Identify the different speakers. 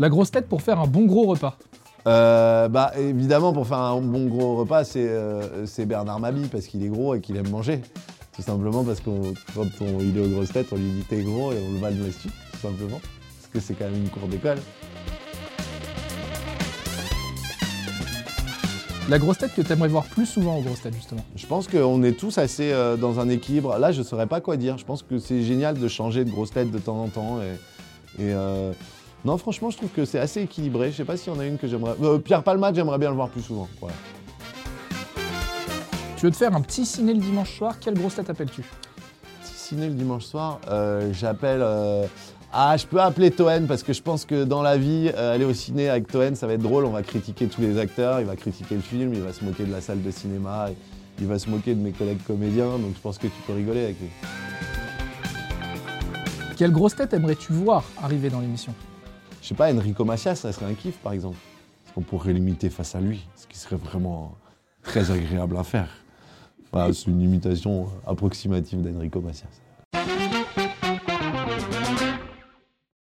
Speaker 1: La grosse tête pour faire un bon gros repas.
Speaker 2: Euh, bah évidemment pour faire un bon gros repas c'est euh, c'est Bernard Mabi parce qu'il est gros et qu'il aime manger. Tout simplement parce que quand on, il est aux grosses têtes on lui dit t'es gros et on le vanne là-dessus tout simplement. Parce que c'est quand même une cour d'école.
Speaker 1: La grosse tête que t'aimerais voir plus souvent aux grosses têtes justement.
Speaker 2: Je pense qu'on est tous assez euh, dans un équilibre. Là je saurais pas quoi dire. Je pense que c'est génial de changer de grosse tête de temps en temps et, et, euh, non, franchement, je trouve que c'est assez équilibré. Je sais pas s'il y en a une que j'aimerais. Euh, Pierre Palmade, j'aimerais bien le voir plus souvent. Voilà.
Speaker 1: Tu veux te faire un petit ciné le dimanche soir, quelle grosse tête appelles-tu?
Speaker 2: Petit ciné le dimanche soir, euh, j'appelle. euh, Ah, je peux appeler Toen parce que je pense que dans la vie, aller au ciné avec Toen, ça va être drôle. On va critiquer tous les acteurs, il va critiquer le film, il va se moquer de la salle de cinéma, il va se moquer de mes collègues comédiens. Donc je pense que tu peux rigoler avec lui.
Speaker 1: Quelle grosse tête aimerais-tu voir arriver dans l'émission?
Speaker 2: Je sais pas, Enrico Macias, ça serait un kiff par exemple. Parce qu'on pourrait l'imiter face à lui, ce qui serait vraiment très agréable à faire. C'est une imitation approximative d'Enrico Macias.